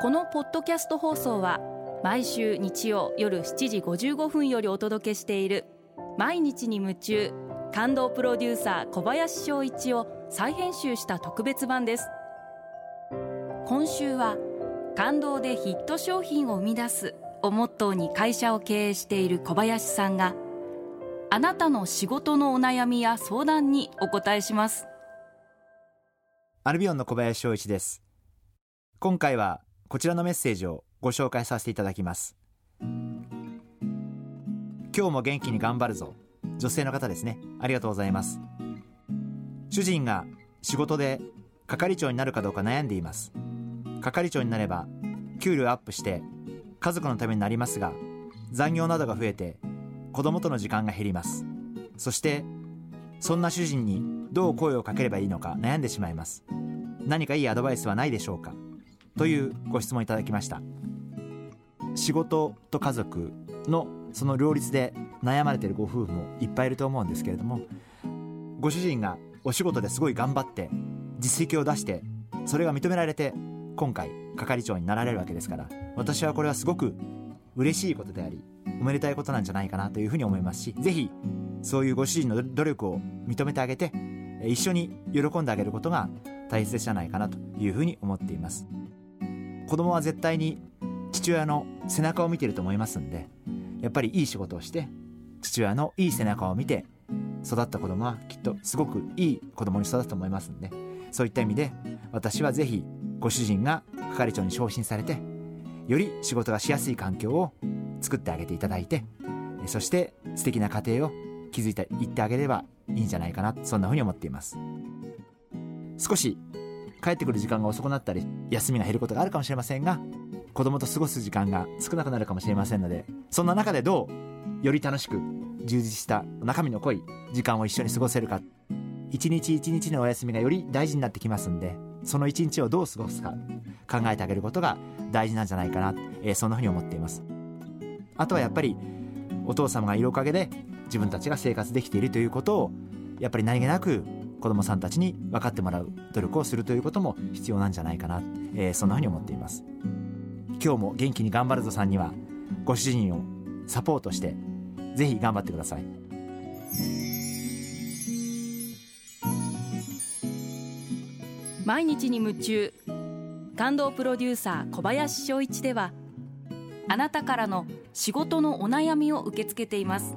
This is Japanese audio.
このポッドキャスト放送は毎週日曜夜7時55分よりお届けしている「毎日に夢中」感動プロデューサー小林翔一を再編集した特別版です。今週は「感動でヒット商品を生み出す」をモットーに会社を経営している小林さんがあなたの仕事のお悩みや相談にお答えします。アルビオンの小林翔一です。今回はこちらのメッセージをご紹介させていただきます。今日も元気に頑張るぞ。女性の方ですね。ありがとうございます。主人が仕事で係長になるかどうか悩んでいます。係長になれば給料アップして家族のためになりますが残業などが増えて子供との時間が減ります。そしてそんな主人にどう声をかければいいのか悩んでしまいます。何かいいアドバイスはないでしょうか？というご質問いただきました。仕事と家族のその両立で悩まれてるご夫婦もいっぱいいると思うんですけれどもご主人がお仕事ですごい頑張って実績を出してそれが認められて今回係長になられるわけですから私はこれはすごく嬉しいことでありおめでたいことなんじゃないかなというふうに思いますしぜひそういうご主人の努力を認めてあげて一緒に喜んであげることが大切じゃないかなというふうに思っています。子供は絶対に父親の背中を見てると思いますんでやっぱりいい仕事をして父親のいい背中を見て育った子供はきっとすごくいい子供に育つと思いますんでそういった意味で私はぜひご主人が係長に昇進されてより仕事がしやすい環境を作ってあげていただいてそして素敵な家庭を築いていってあげればいいんじゃないかなそんなふうに思っています。少し帰ってくる時間が遅くなったり休みが減ることがあるかもしれませんが子供と過ごす時間が少なくなるかもしれませんのでそんな中でどうより楽しく充実した中身の濃い時間を一緒に過ごせるか一日一日のお休みがより大事になってきますんでその一日をどう過ごすか考えてあげることが大事なんじゃないかな、えー、そんなふうに思っています。あとはやっぱりお父様がいるおかげで自分たちが生活できているということをやっぱり何気なく子どもさんたちに分かってもらう努力をするということも必要なんじゃないかな、えー、そんなふうに思っています。今日も元気に頑張るぞさんにはご主人をサポートしてぜひ頑張ってください。毎日に夢中感動プロデューサー小林翔一ではあなたからの仕事のお悩みを受け付けています。